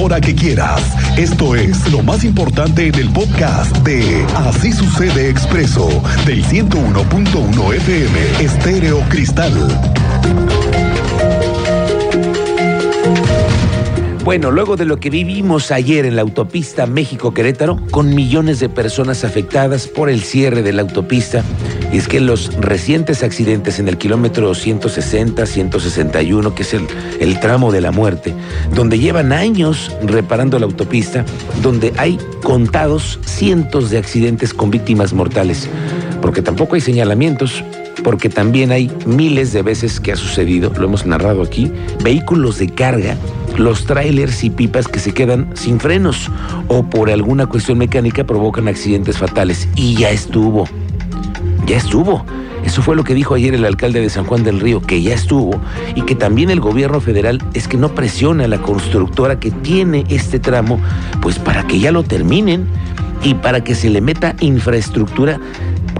hora que quieras. Esto es lo más importante en el podcast de Así sucede expreso del 101.1 FM Estéreo Cristal. Bueno, luego de lo que vivimos ayer en la autopista México-Querétaro, con millones de personas afectadas por el cierre de la autopista, y es que los recientes accidentes en el kilómetro 160, 161, que es el, el tramo de la muerte, donde llevan años reparando la autopista, donde hay contados cientos de accidentes con víctimas mortales, porque tampoco hay señalamientos, porque también hay miles de veces que ha sucedido, lo hemos narrado aquí, vehículos de carga, los trailers y pipas que se quedan sin frenos o por alguna cuestión mecánica provocan accidentes fatales. Y ya estuvo, ya estuvo. Eso fue lo que dijo ayer el alcalde de San Juan del Río, que ya estuvo y que también el gobierno federal es que no presiona a la constructora que tiene este tramo, pues para que ya lo terminen y para que se le meta infraestructura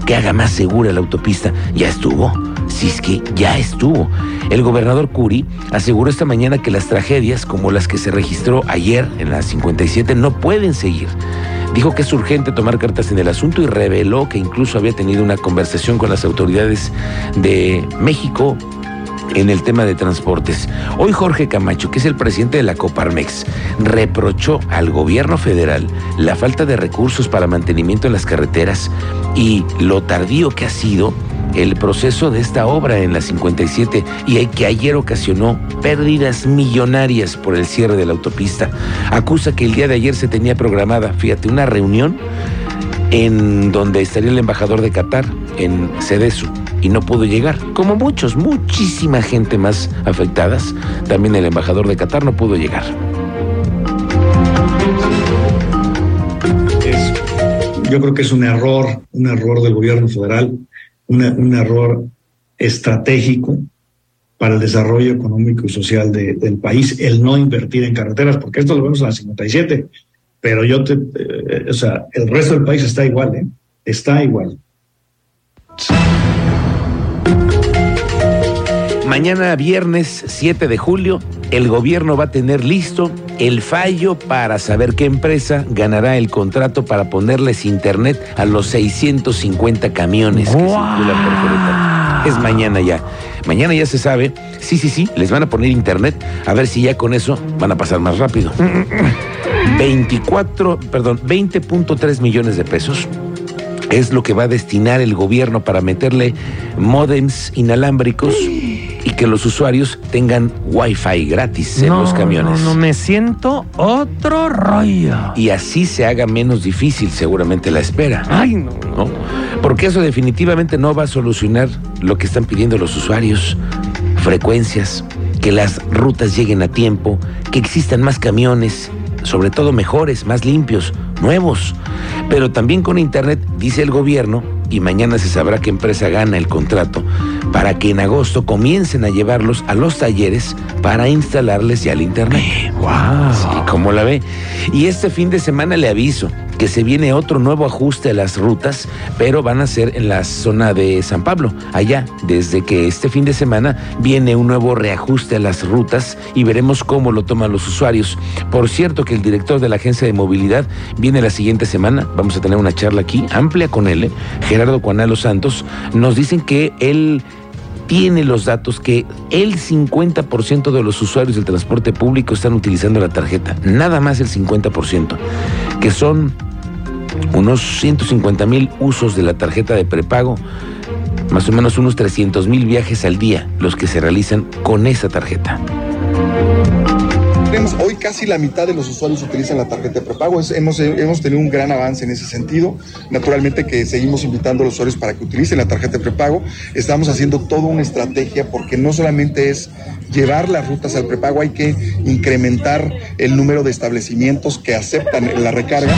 que haga más segura la autopista. Ya estuvo. Si es que ya estuvo. El gobernador Curi aseguró esta mañana que las tragedias como las que se registró ayer en la 57 no pueden seguir. Dijo que es urgente tomar cartas en el asunto y reveló que incluso había tenido una conversación con las autoridades de México en el tema de transportes. Hoy Jorge Camacho, que es el presidente de la Coparmex, reprochó al gobierno federal la falta de recursos para mantenimiento en las carreteras y lo tardío que ha sido el proceso de esta obra en la 57 y que ayer ocasionó pérdidas millonarias por el cierre de la autopista. Acusa que el día de ayer se tenía programada, fíjate, una reunión en donde estaría el embajador de Qatar en Cedesu y no pudo llegar. Como muchos, muchísima gente más afectadas, también el embajador de Qatar no pudo llegar. Yo creo que es un error, un error del gobierno federal, un error estratégico para el desarrollo económico y social de, del país, el no invertir en carreteras, porque esto lo vemos en la 57, pero yo te, eh, o sea, el resto del país está igual, ¿eh? Está igual. Mañana viernes 7 de julio, el gobierno va a tener listo el fallo para saber qué empresa ganará el contrato para ponerles internet a los 650 camiones que circulan por Querétaro. Es mañana ya. Mañana ya se sabe. Sí, sí, sí, les van a poner internet. A ver si ya con eso van a pasar más rápido. 24, perdón, 20.3 millones de pesos es lo que va a destinar el gobierno para meterle modems inalámbricos y que los usuarios tengan wifi gratis en No, los camiones. No, no, me siento otro rollo. Y así se haga menos difícil seguramente la espera. Ay, no. ¿no? Porque eso definitivamente no va a solucionar lo que están pidiendo los usuarios. Frecuencias, que las rutas lleguen a tiempo, que existan más camiones, sobre todo mejores, más limpios, nuevos. Pero también con Internet, dice el gobierno, y mañana se sabrá qué empresa gana el contrato, para que en agosto comiencen a llevarlos a los talleres para instalarles ya el Internet. Wow. Sí, ¿cómo la ve? Y este fin de semana le aviso que se viene otro nuevo ajuste a las rutas, pero van a ser en la zona de San Pablo, allá, desde que este fin de semana viene un nuevo reajuste a las rutas y veremos cómo lo toman los usuarios. Por cierto que el director de la Agencia de Movilidad viene la siguiente semana, vamos a tener una charla aquí amplia con él, ¿eh? Gerardo Cuanalo Santos, nos dicen que él tiene los datos que el 50% de los usuarios del transporte público están utilizando la tarjeta, nada más el 50%, que son unos 150 mil usos de la tarjeta de prepago, más o menos unos 300 mil viajes al día los que se realizan con esa tarjeta. Hoy casi la mitad de los usuarios utilizan la tarjeta de prepago. Hemos, hemos tenido un gran avance en ese sentido. Naturalmente que seguimos invitando a los usuarios para que utilicen la tarjeta de prepago. Estamos haciendo toda una estrategia porque no solamente es llevar las rutas al prepago, hay que incrementar el número de establecimientos que aceptan la recarga.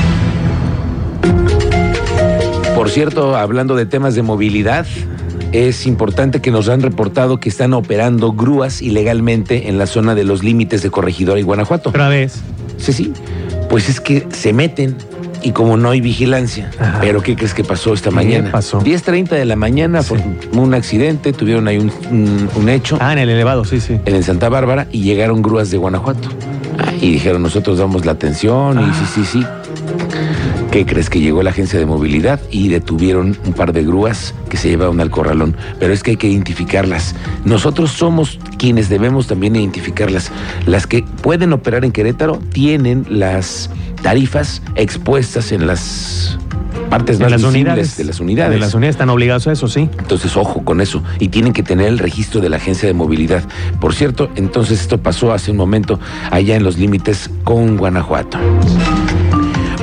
Por cierto, hablando de temas de movilidad, es importante que nos han reportado que están operando grúas ilegalmente en la zona de los límites de Corregidora y Guanajuato. Otra vez. Sí, sí. Pues es que se meten y como no hay vigilancia. Ajá. Pero ¿qué crees que pasó esta ¿Qué mañana? pasó? 10.30 de la mañana Sí. fue un accidente, tuvieron ahí un, un- un hecho Ah, en el elevado, sí, sí. en el Santa Bárbara y llegaron grúas de Guanajuato. Y dijeron, nosotros damos la atención y sí, sí, sí. ¿Qué crees que llegó la agencia de movilidad y detuvieron un par de grúas que se llevaron al corralón? Pero es que hay que identificarlas. Nosotros somos quienes debemos también identificarlas. Las que pueden operar en Querétaro tienen las tarifas expuestas en las partes De más las visibles unidades. de las unidades. De las unidades están obligados a eso, sí. Entonces, ojo con eso. Y tienen que tener el registro de la agencia de movilidad. Por cierto, entonces esto pasó hace un momento allá en los límites con Guanajuato.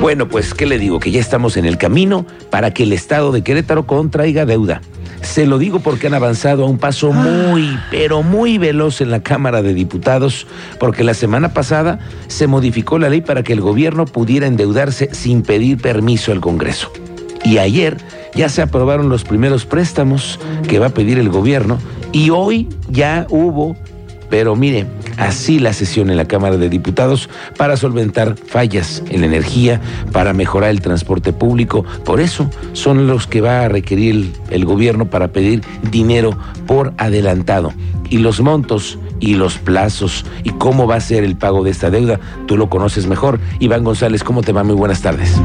Bueno, pues, ¿qué le digo? Que ya estamos en el camino para que el Estado de Querétaro contraiga deuda. Se lo digo porque han avanzado a un paso muy, pero muy veloz en la Cámara de Diputados, porque la semana pasada se modificó la ley para que el gobierno pudiera endeudarse sin pedir permiso al Congreso. Y ayer ya se aprobaron los primeros préstamos que va a pedir el gobierno y hoy ya hubo, pero mire, así la sesión en la Cámara de Diputados para solventar fallas en la energía, para mejorar el transporte público. Por eso son los que va a requerir el, el gobierno para pedir dinero por adelantado. Y los montos y los plazos y cómo va a ser el pago de esta deuda, tú lo conoces mejor. Iván González, ¿cómo te va? Muy buenas tardes.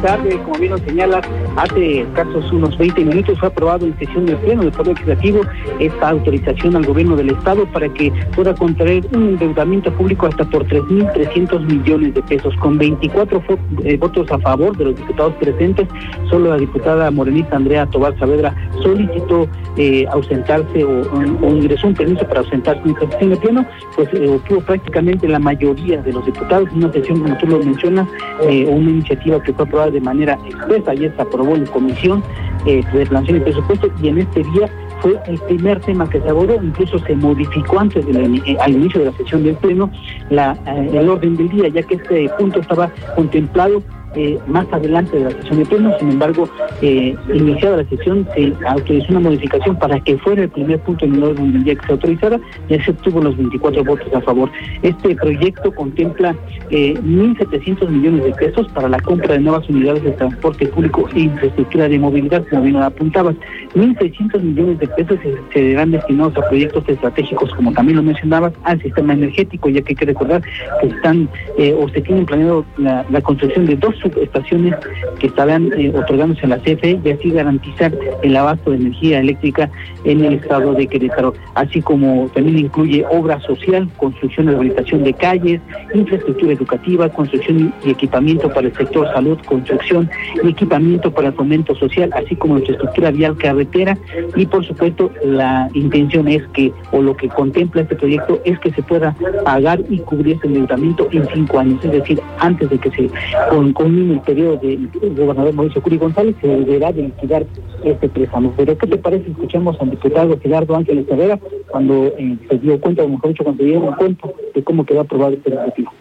Como bien lo señalas, hace escasos unos 20 minutos fue aprobado en sesión del Pleno del Poder Legislativo esta autorización al gobierno del Estado para que pueda contraer un endeudamiento público hasta por 3.300 millones de pesos. Con 24 fo- eh, votos a favor de los diputados presentes, solo la diputada morenista Andrea Tobar Saavedra solicitó eh, ausentarse o, o- o ingresó un permiso para ausentarse en sesión del Pleno, pues eh, obtuvo prácticamente la mayoría de los diputados una sesión, como tú lo mencionas, eh, una iniciativa que fue aprobada de manera expresa, ayer se aprobó en comisión eh, de planeación y presupuesto y en este día fue el primer tema que se abordó, incluso se modificó antes de eh, al inicio de la sesión del pleno la, eh, el orden del día, ya que este punto estaba contemplado eh, más adelante de la sesión de pleno, sin embargo, eh, iniciada la sesión se autorizó una modificación para que fuera el primer punto en el orden del día que se autorizara, ya se obtuvo los 24 votos a favor. Este proyecto contempla eh, 1.700 millones de pesos para la compra de nuevas unidades de transporte público e infraestructura de movilidad, como bien apuntabas. 1.600 millones de pesos se, serán destinados a proyectos estratégicos, como también lo mencionabas, al sistema energético, ya que hay que recordar que están eh, o se tienen planeado la, la construcción de dos subestaciones que estarán eh, otorgándose a la CFE y así garantizar el abasto de energía eléctrica en el estado de Querétaro, así como también incluye obra social, construcción y rehabilitación de calles, infraestructura educativa, construcción y equipamiento para el sector salud, construcción y equipamiento para el fomento social, así como infraestructura vial carretera y por supuesto la intención es que, o lo que contempla este proyecto es que se pueda pagar y cubrir este endeudamiento en cinco años, es decir, antes de que se con, culmine el periodo del gobernador Mauricio Curi González, se deberá de liquidar este préstamo. Pero ¿qué te parece? Escuchamos al diputado Gerardo Ángeles Herrera cuando eh, se dio cuenta, o mejor dicho, cuando se dieron cuenta de cómo quedó aprobado este objetivo.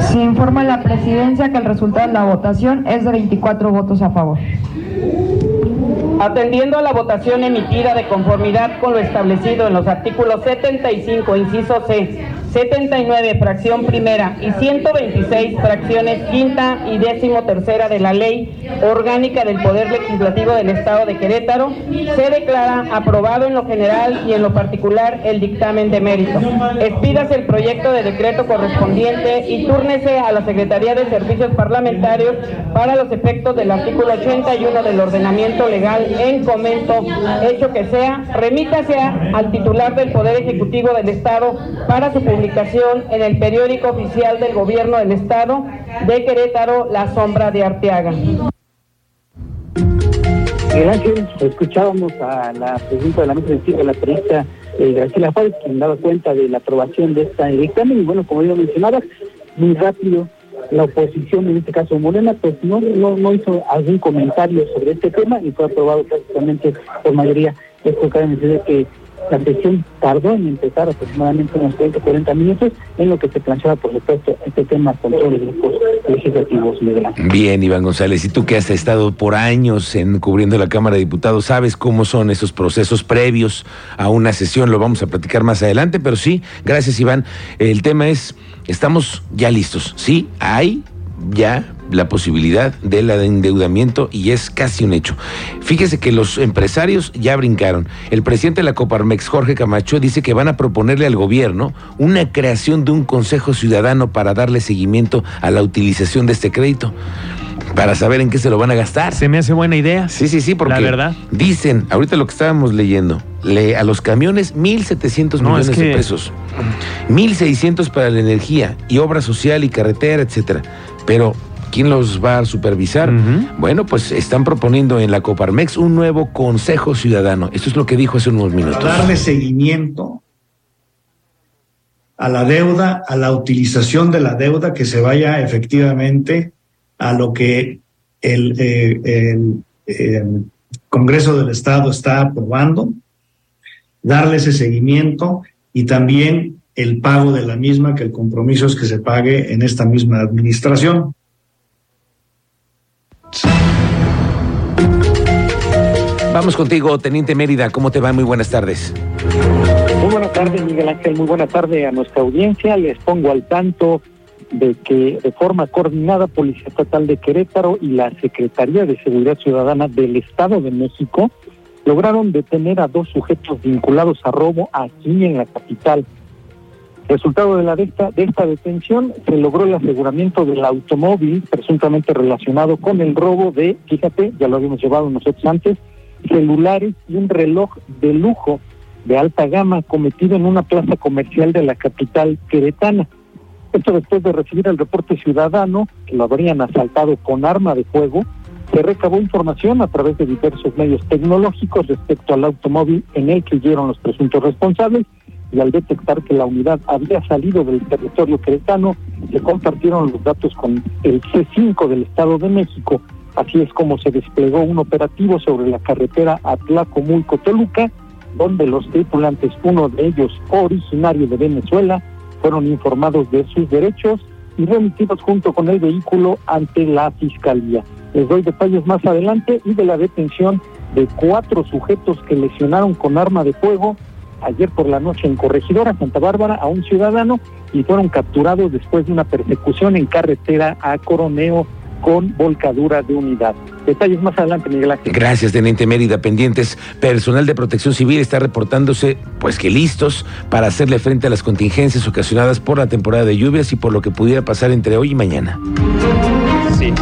Se informa a la presidencia que el resultado de la votación es de 24 votos a favor. Atendiendo a la votación emitida de conformidad con lo establecido en los artículos 75, inciso C, 79, fracción primera y 126, fracciones quinta y décimo tercera de la Ley Orgánica del Poder Legislativo del Estado de Querétaro, se declara aprobado en lo general y en lo particular el dictamen de mérito. Expídase el proyecto de decreto correspondiente y túrnese a la Secretaría de Servicios Parlamentarios para los efectos del artículo 81 del ordenamiento legal en comento, hecho que sea, remítase al titular del Poder Ejecutivo del Estado para su publicación en el periódico oficial del Gobierno del Estado de Querétaro, La Sombra de Arteaga. Gracias. Escuchábamos a la presidenta de la mesa directiva, la periodista eh, Graciela Juárez, quien daba cuenta de la aprobación de esta dictamen. Y bueno, como yo mencionaba, muy rápido la oposición, en este caso Morena, pues no, no, no hizo algún comentario sobre este tema y fue aprobado prácticamente por mayoría. Esto cabe mencionar que la sesión tardó en empezar aproximadamente unos 30 40 minutos, en lo que se planteaba, por supuesto, este tema con todos los grupos legislativos. Bien, Iván González, y tú que has estado por años en cubriendo la Cámara de Diputados, sabes cómo son esos procesos previos a una sesión, lo vamos a platicar más adelante, pero sí, gracias Iván. El tema es, estamos ya listos, sí, hay ya la posibilidad del endeudamiento y es casi un hecho. Fíjese que los empresarios ya brincaron. El presidente de la Coparmex, Jorge Camacho, dice que van a proponerle al gobierno una creación de un Consejo Ciudadano para darle seguimiento a la utilización de este crédito para saber en qué se lo van a gastar. Se me hace buena idea. Sí, sí, sí, porque La verdad. dicen, ahorita lo que estábamos leyendo, le, a los camiones 1.700 No, millones es que- de pesos, 1.600 para la energía y obra social y carretera, etcétera. Pero, ¿quién los va a supervisar? Bueno, pues están proponiendo en la Coparmex un nuevo Consejo Ciudadano. Esto es lo que dijo hace unos minutos. Para darle seguimiento a la deuda, a la utilización de la deuda que se vaya efectivamente a lo que el, eh, el, eh, Congreso del Estado está aprobando, darle ese seguimiento y también el pago de la misma, que el compromiso es que se pague en esta misma administración. Vamos contigo, Teniente Mérida. ¿Cómo te va? Muy buenas tardes. Muy buenas tardes, Miguel Ángel. Muy buena tarde a nuestra audiencia. Les pongo al tanto de que de forma coordinada Policía Estatal de Querétaro y la Secretaría de Seguridad Ciudadana del Estado de México lograron detener a dos sujetos vinculados a robo aquí en la capital. Resultado de, la, de, esta, de esta detención, se logró el aseguramiento del automóvil presuntamente relacionado con el robo de, fíjate, ya lo habíamos llevado nosotros antes, celulares y un reloj de lujo de alta gama cometido en una plaza comercial de la capital queretana. Esto después de recibir el reporte ciudadano que lo habrían asaltado con arma de fuego, se recabó información a través de diversos medios tecnológicos respecto al automóvil en el que huyeron los presuntos responsables y al detectar que la unidad había salido del territorio queretano, se compartieron los datos con el C5 del Estado de México. Así es como se desplegó un operativo sobre la carretera Atlacomulco-Toluca, donde los tripulantes, uno de ellos originario de Venezuela, fueron informados de sus derechos y remitidos junto con el vehículo ante la Fiscalía. Les doy detalles más adelante y de la detención de cuatro sujetos que lesionaron con arma de fuego ayer por la noche en Corregidora, Santa Bárbara, a un ciudadano y fueron capturados después de una persecución en carretera a Coroneo con volcadura de unidad. Detalles más adelante, Miguel Ángel. Gracias, Teniente Mérida. Pendientes, personal de protección civil está reportándose, pues que listos para hacerle frente a las contingencias ocasionadas por la temporada de lluvias y por lo que pudiera pasar entre hoy y mañana. Sí,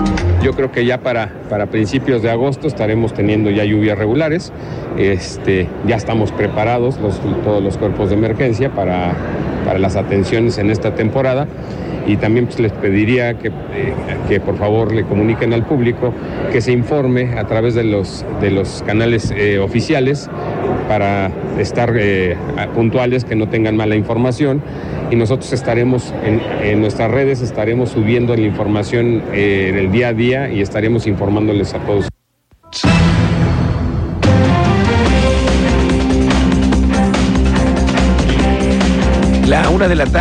yo creo que ya para, para principios de agosto estaremos teniendo ya lluvias regulares. Este, ya estamos preparados los, todos los cuerpos de emergencia para, para las atenciones en esta temporada y también pues, les pediría que, eh, que, por favor le comuniquen al público que se informe a través de los, de los canales eh, oficiales para estar eh, puntuales, que no tengan mala información y nosotros estaremos en, en nuestras redes, estaremos subiendo la información en el día a día y estaremos informándoles a todos. La una de la tarde.